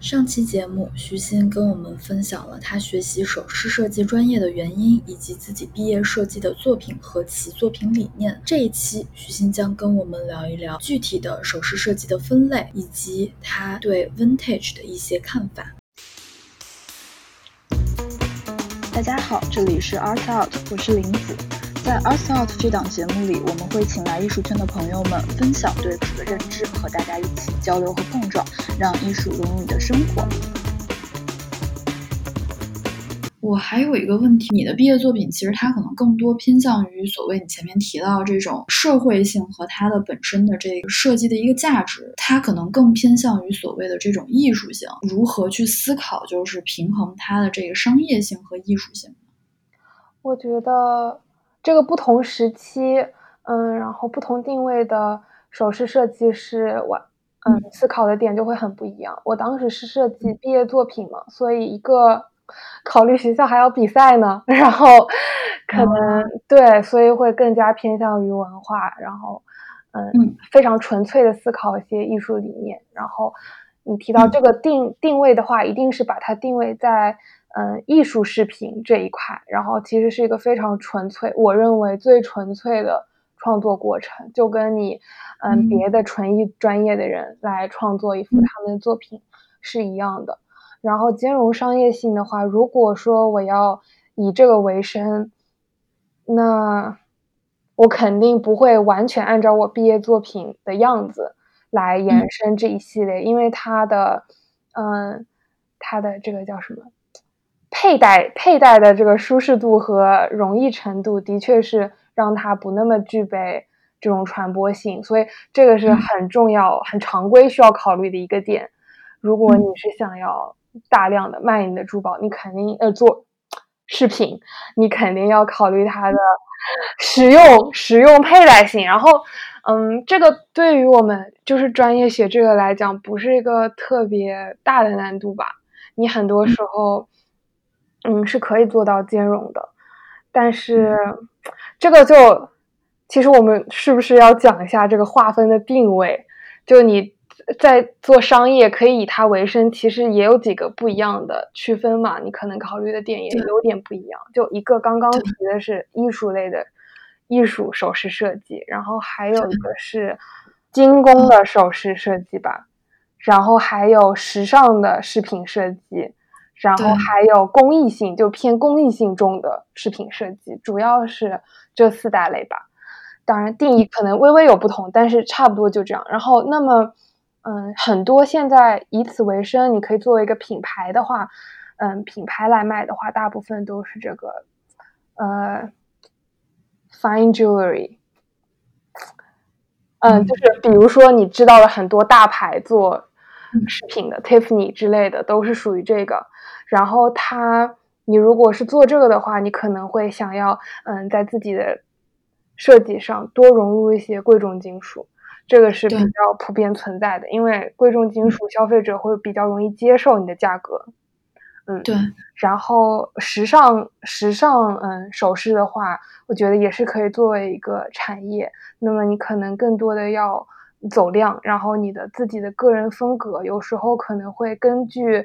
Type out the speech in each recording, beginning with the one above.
上期节目，徐鑫跟我们分享了他学习首饰设计专业的原因，以及自己毕业设计的作品和其作品理念。这一期，徐鑫将跟我们聊一聊具体的首饰设计的分类，以及他对 vintage 的一些看法。大家好，这里是 Art Out，我是林子。在 Art Out 这档节目里，我们会请来艺术圈的朋友们分享对此的认知，和大家一起交流和碰撞，让艺术融入你的生活。我还有一个问题，你的毕业作品其实它可能更多偏向于所谓你前面提到这种社会性和它的本身的这个设计的一个价值，它可能更偏向于所谓的这种艺术性。如何去思考，就是平衡它的这个商业性和艺术性？我觉得。这个不同时期，嗯，然后不同定位的首饰设计师，我，嗯，思考的点就会很不一样。我当时是设计毕业作品嘛，所以一个考虑学校还要比赛呢，然后可能对，所以会更加偏向于文化，然后，嗯，非常纯粹的思考一些艺术理念。然后你提到这个定定位的话，一定是把它定位在。嗯，艺术视频这一块，然后其实是一个非常纯粹，我认为最纯粹的创作过程，就跟你，嗯，别的纯艺专业的人来创作一幅他们的作品是一样的。然后兼容商业性的话，如果说我要以这个为生，那我肯定不会完全按照我毕业作品的样子来延伸这一系列，因为它的，嗯，它的这个叫什么？佩戴佩戴的这个舒适度和容易程度，的确是让它不那么具备这种传播性，所以这个是很重要、很常规需要考虑的一个点。如果你是想要大量的卖你的珠宝，你肯定呃做饰品，你肯定要考虑它的实用、实用佩戴性。然后，嗯，这个对于我们就是专业写这个来讲，不是一个特别大的难度吧？你很多时候。嗯，是可以做到兼容的，但是 这个就其实我们是不是要讲一下这个划分的定位？就你在做商业可以以它为生，其实也有几个不一样的区分嘛。你可能考虑的点也有点不一样。就一个刚刚提的是艺术类的艺术首饰设计，然后还有一个是精工的首饰设计吧，然后还有时尚的饰品设计。然后还有公益性，就偏公益性中的饰品设计，主要是这四大类吧。当然定义可能微微有不同，但是差不多就这样。然后那么，嗯，很多现在以此为生，你可以作为一个品牌的话，嗯，品牌来卖的话，大部分都是这个，呃，fine jewelry。嗯，就是比如说你知道了很多大牌做饰品的，Tiffany 之类的，都是属于这个。然后它，你如果是做这个的话，你可能会想要，嗯，在自己的设计上多融入一些贵重金属，这个是比较普遍存在的。因为贵重金属，消费者会比较容易接受你的价格。嗯，对。然后时尚，时尚，嗯，首饰的话，我觉得也是可以作为一个产业。那么你可能更多的要走量，然后你的自己的个人风格，有时候可能会根据。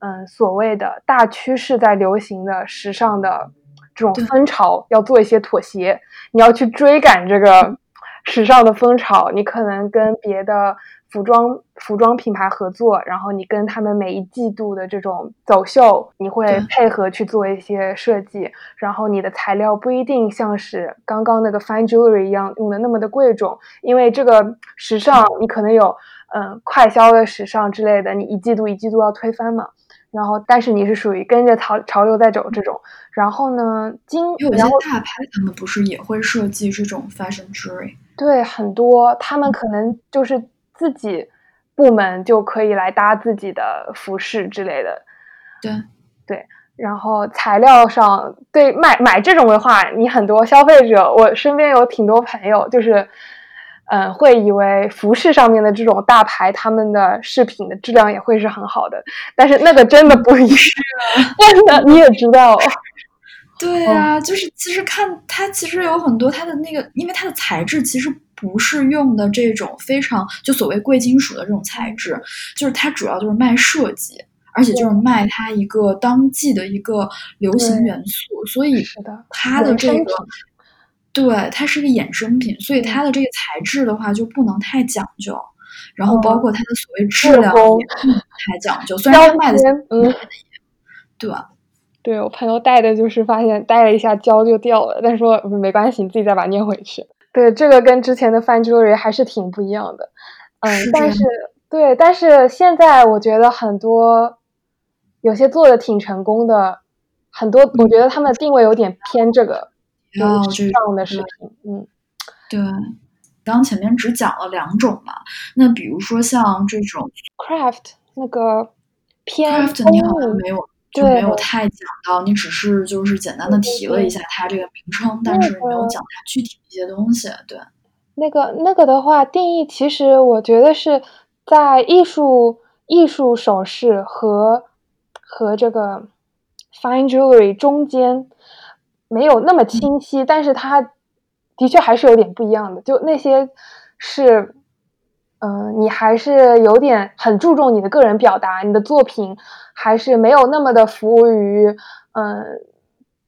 嗯，所谓的大趋势在流行的时尚的这种风潮，要做一些妥协。你要去追赶这个时尚的风潮，你可能跟别的服装服装品牌合作，然后你跟他们每一季度的这种走秀，你会配合去做一些设计。然后你的材料不一定像是刚刚那个 fine jewelry 一样用的那么的贵重，因为这个时尚你可能有嗯快销的时尚之类的，你一季度一季度要推翻嘛。然后，但是你是属于跟着潮潮流在走这种。然后呢，金有些大牌他们不是也会设计这种 fashion jewelry？对，很多他们可能就是自己部门就可以来搭自己的服饰之类的。对对，然后材料上，对买买这种的话，你很多消费者，我身边有挺多朋友就是。嗯，会以为服饰上面的这种大牌，他们的饰品的质量也会是很好的，但是那个真的不一样，真的你也知道。对啊，就是其实看它，其实有很多它的那个，因为它的材质其实不是用的这种非常就所谓贵金属的这种材质，就是它主要就是卖设计，而且就是卖它一个当季的一个流行元素，所以它的这个。对，它是个衍生品，所以它的这个材质的话就不能太讲究，然后包括它的所谓质量也不能太讲究。虽然它卖的胶嗯，对吧？对我朋友戴的就是发现戴了一下胶就掉了，但是说嗯没关系，你自己再把它粘回去。对，这个跟之前的 fine jewelry 还是挺不一样的。嗯是，但是对，但是现在我觉得很多有些做的挺成功的，很多我觉得他们的定位有点偏这个，要就是时这尚的饰品。嗯，对，刚前面只讲了两种嘛，那比如说像这种 craft 那个偏 craft，你好像没有就没有太讲到，你只是就是简单的提了一下它这个名称，但是没有讲它具体的一些东西。对，那个那个的话，定义其实我觉得是在艺术艺术首饰和和这个 fine jewelry 中间没有那么清晰，但是它的确还是有点不一样的。就那些是，嗯、你还是有点很注重你的个人表达，你的作品还是没有那么的服务于，嗯、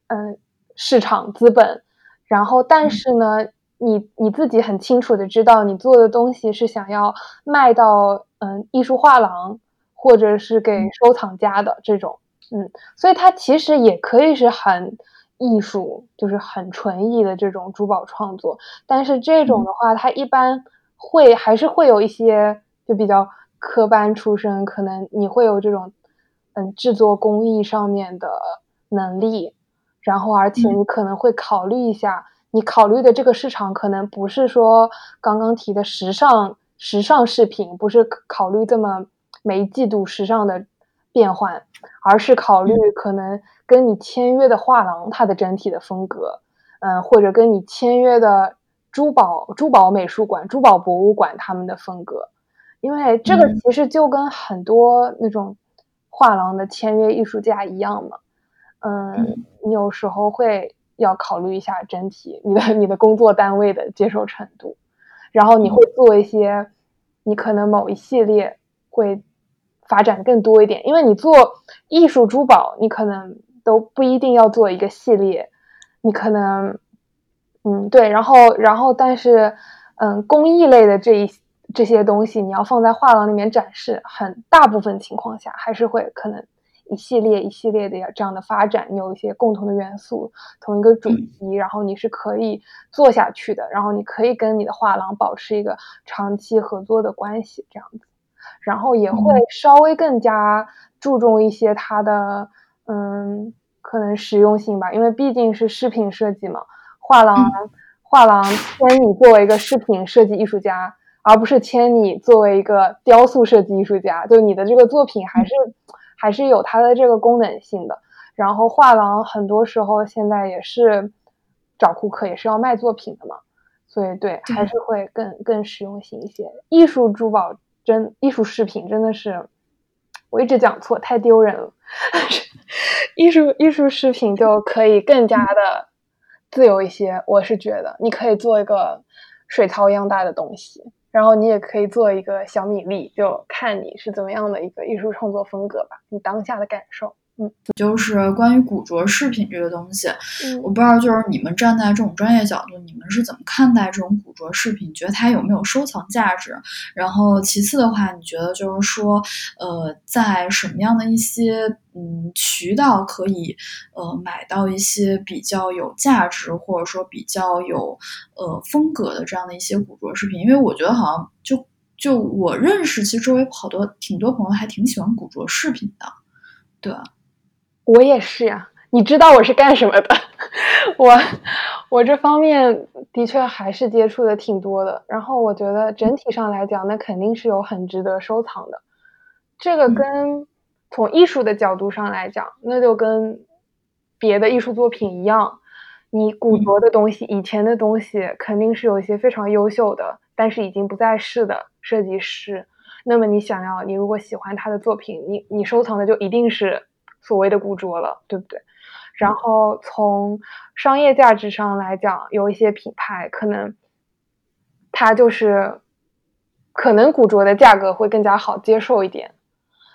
嗯、市场资本。然后，但嗯是呢，你你自己很清楚的知道，你做的东西是想要卖到嗯艺术画廊或者是给嗯收藏家的这种，嗯，所以它其实也可以是很艺术，就是很纯艺的这种珠宝创作。但是这种嗯。的话，它一般会还是会有一些就比较科班出身，可能你会有这种嗯制作工艺上面的能力，然后而且嗯。你可能会考虑一下，你考虑的这个市场可能不是说刚刚提的时尚时尚饰品，不是考虑这么每一季度时尚的变换，而是考虑可能跟你签约的画廊它的整体的风格，嗯，或者跟你签约的珠宝珠宝美术馆、珠宝博物馆他们的风格，因为这个嗯。其实就跟很多那种画廊的签约艺术家一样嘛，嗯嗯，你有时候会要考虑一下整体你的你的工作单位的接受程度，然后你会做一些，你可能某一系列会发展更多一点，因为你做艺术珠宝，你可能都不一定要做一个系列，你可能，嗯，对，然后然后但是，嗯，工艺类的这一这些东西，你要放在画廊里面展示，很大部分情况下还是会可能一系列一系列的这样的发展，你有一些共同的元素，同一个主题，然后你是可以做下去的，然后你可以跟你的画廊保持一个长期合作的关系，这样子，然后也会嗯稍微更加注重一些它的嗯可能实用性吧，因为毕竟是饰品设计嘛，画廊画廊签你作为一个饰品设计艺术家。而不是签你作为一个雕塑设计艺术家，就你的这个作品还是、还是有它的这个功能性的。然后画廊很多时候现在也是找顾客，也是要卖作品的嘛，所以，对还是会更更实用性一些。艺术珠宝真艺术饰品真的是，我一直讲错，太丢人了。艺术艺术饰品就可以更加的自由一些，我是觉得你可以做一个水槽一样大的东西，然后你也可以做一个小米粒，就看你是怎么样的一个艺术创作风格吧，你当下的感受。嗯就是关于古着饰品这个东西，嗯我不知道就是你们站在这种专业角度，你们是怎么看待这种古着饰品？觉得它有没有收藏价值？然后其次的话，你觉得就是说，呃，在什么样的一些嗯渠道可以呃买到一些比较有价值或者说比较有呃风格的这样的一些古着饰品？因为我觉得好像就就我认识，其实周围好多挺多朋友还挺喜欢古着饰品的，对。我也是呀、你知道我是干什么的？我我这方面的确还是接触的挺多的。然后我觉得整体上来讲，那肯定是有很值得收藏的。这个嗯跟从艺术的角度上来讲，那就跟别的艺术作品一样，你古嗯着的东西、以前的东西，肯定是有一些非常优秀的，但是已经不在世的设计师。那么你想要，你如果喜欢他的作品，你你收藏的就一定是所谓的古着了，对不对？然后从商业价值上来讲，有一些品牌可能它就是可能古着的价格会更加好接受一点，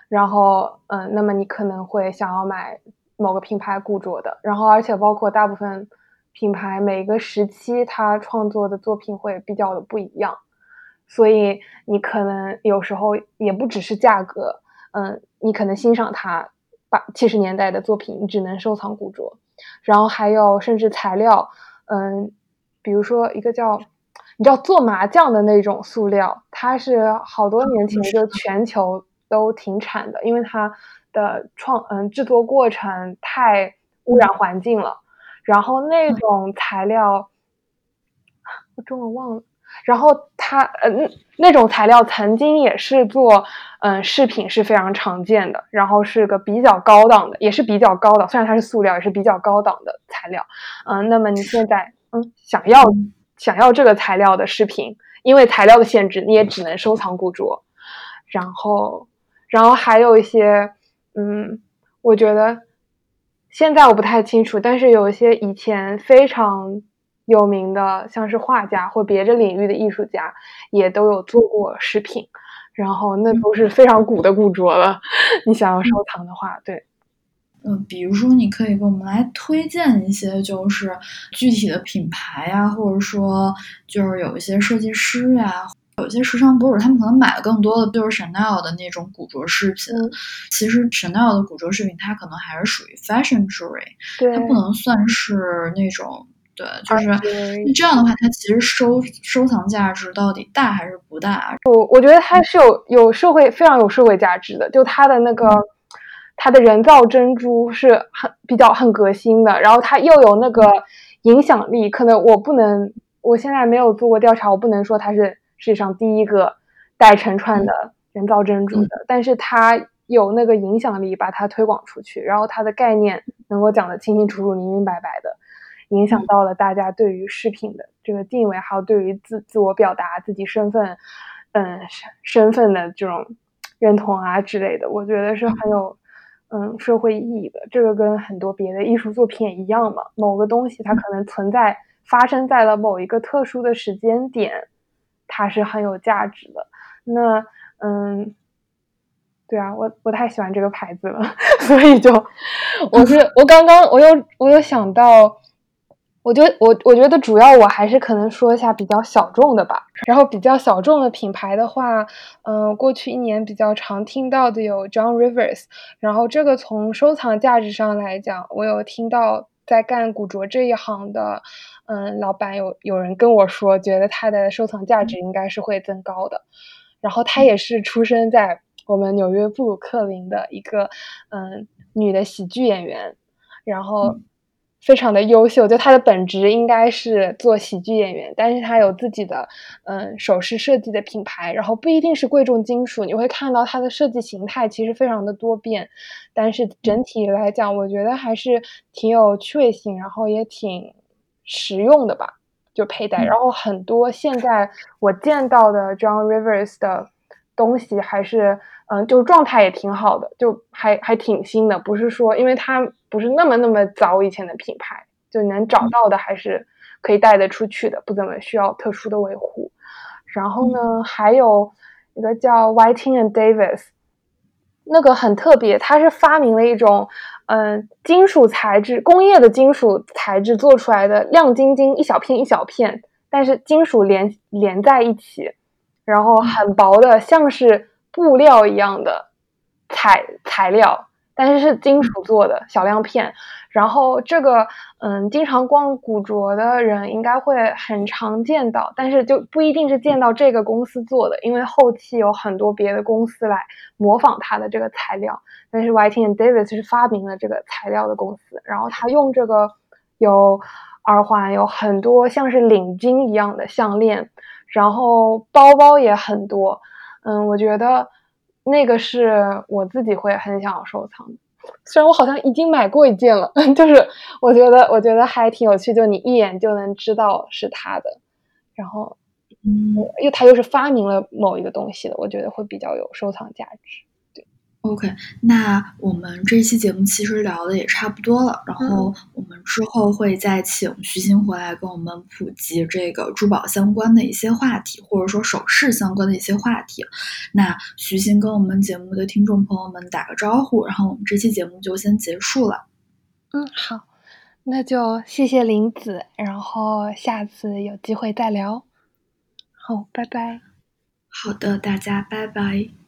然后嗯，那么你可能会想要买某个品牌古着的，然后而且包括大部分品牌每个时期它创作的作品会比较的不一样，所以你可能有时候也不只是价格，嗯，你可能欣赏它八七十年代的作品，你只能收藏古着，然后还有甚至材料，嗯，比如说一个叫。你知道做麻将的那种塑料，它是好多年前就全球都停产的，因为它的创嗯制作过程太污染环境了。然后那种材料，我中文忘了。然后它嗯那种材料曾经也是做嗯饰品是非常常见的，然后是个比较高档的，也是比较高档，虽然它是塑料，也是比较高档的材料。嗯，那么你现在嗯想要。想要这个材料的饰品，因为材料的限制，你也只能收藏古着。然后，然后还有一些，嗯，我觉得现在我不太清楚，但是有一些以前非常有名的，像是画家或别的领域的艺术家，也都有做过饰品。然后那都是非常古的古着了。你想要收藏的话，对。嗯，比如说，你可以给我们来推荐一些，就是具体的品牌呀，或者说，就是有一些设计师呀，有一些时尚博主，他们可能买的更多的就是 Chanel 的那种古着饰品。其实 Chanel 的古着饰品，它可能还是属于 fashion jewelry，它不能算是那种，对，就是这样的话，它其实收收藏价值到底大还是不大？我我觉得它是有有社会非常有社会价值的，就它的那个。它的人造珍珠是很比较很革新的，然后它又有那个影响力。可能我不能，我现在没有做过调查，我不能说它是世界上第一个带成串的人造珍珠的，但是它有那个影响力，把它推广出去，然后它的概念能够讲得清清楚楚、明明白白的，影响到了大家对于饰品的这个定位，还有对于自自我表达、自己身份，嗯，身身份的这种认同啊之类的，我觉得是很有。嗯，社会意义的这个跟很多别的艺术作品也一样嘛。某个东西它可能存在，发生在了某一个特殊的时间点，它是很有价值的。那嗯，对啊，我我太喜欢这个牌子了，所以就我是我刚刚我又我又想到。我觉得我我觉得主要我还是可能说一下比较小众的吧。然后比较小众的品牌的话，嗯，过去一年比较常听到的有 John Rivers。然后这个从收藏价值上来讲，我有听到在干古着这一行的，嗯，老板有有人跟我说，觉得它的收藏价值应该是会增高的。然后他也是出生在我们纽约布鲁克林的一个嗯女的喜剧演员，然后。非常的优秀，就他的本职应该是做喜剧演员，但是他有自己的嗯首饰设计的品牌，然后不一定是贵重金属，你会看到它的设计形态其实非常的多变，但是整体来讲，我觉得还是挺有趣味性，然后也挺实用的吧，就佩戴，然后很多现在我见到的 John Rivers 的东西还是。嗯，就状态也挺好的，就还还挺新的，不是说因为它不是那么那么早以前的品牌，就能找到的还是可以带得出去的，不怎么需要特殊的维护。然后呢，还有一个叫 Whiting and Davis，那个很特别，它是发明了一种嗯金属材质，工业的金属材质做出来的亮晶晶一小片一小片，但是金属连连在一起，然后很薄的，像是。布料一样的材材料，但是是金属做的小亮片。然后这个，嗯，经常逛古着的人应该会很常见到，但是就不一定是见到这个公司做的，因为后期有很多别的公司来模仿它的这个材料。但是 Whiting and Davis 是发明了这个材料的公司，然后他用这个有耳环，有很多像是领巾一样的项链，然后包包也很多。嗯，我觉得那个是我自己会很想要收藏的，虽然我好像已经买过一件了，就是我觉得我觉得还挺有趣，就你一眼就能知道是他的，然后，嗯，因为他又是发明了某一个东西的，我觉得会比较有收藏价值。对，OK，那我们这期节目其实聊的也差不多了，然后我们之后会再请徐鑫回来跟我们普及这个珠宝相关的一些话题，或者说首饰相关的一些话题。那徐鑫跟我们节目的听众朋友们打个招呼，然后我们这期节目就先结束了。嗯，好，那就谢谢林子，然后下次有机会再聊。好，拜拜。好的，大家拜拜。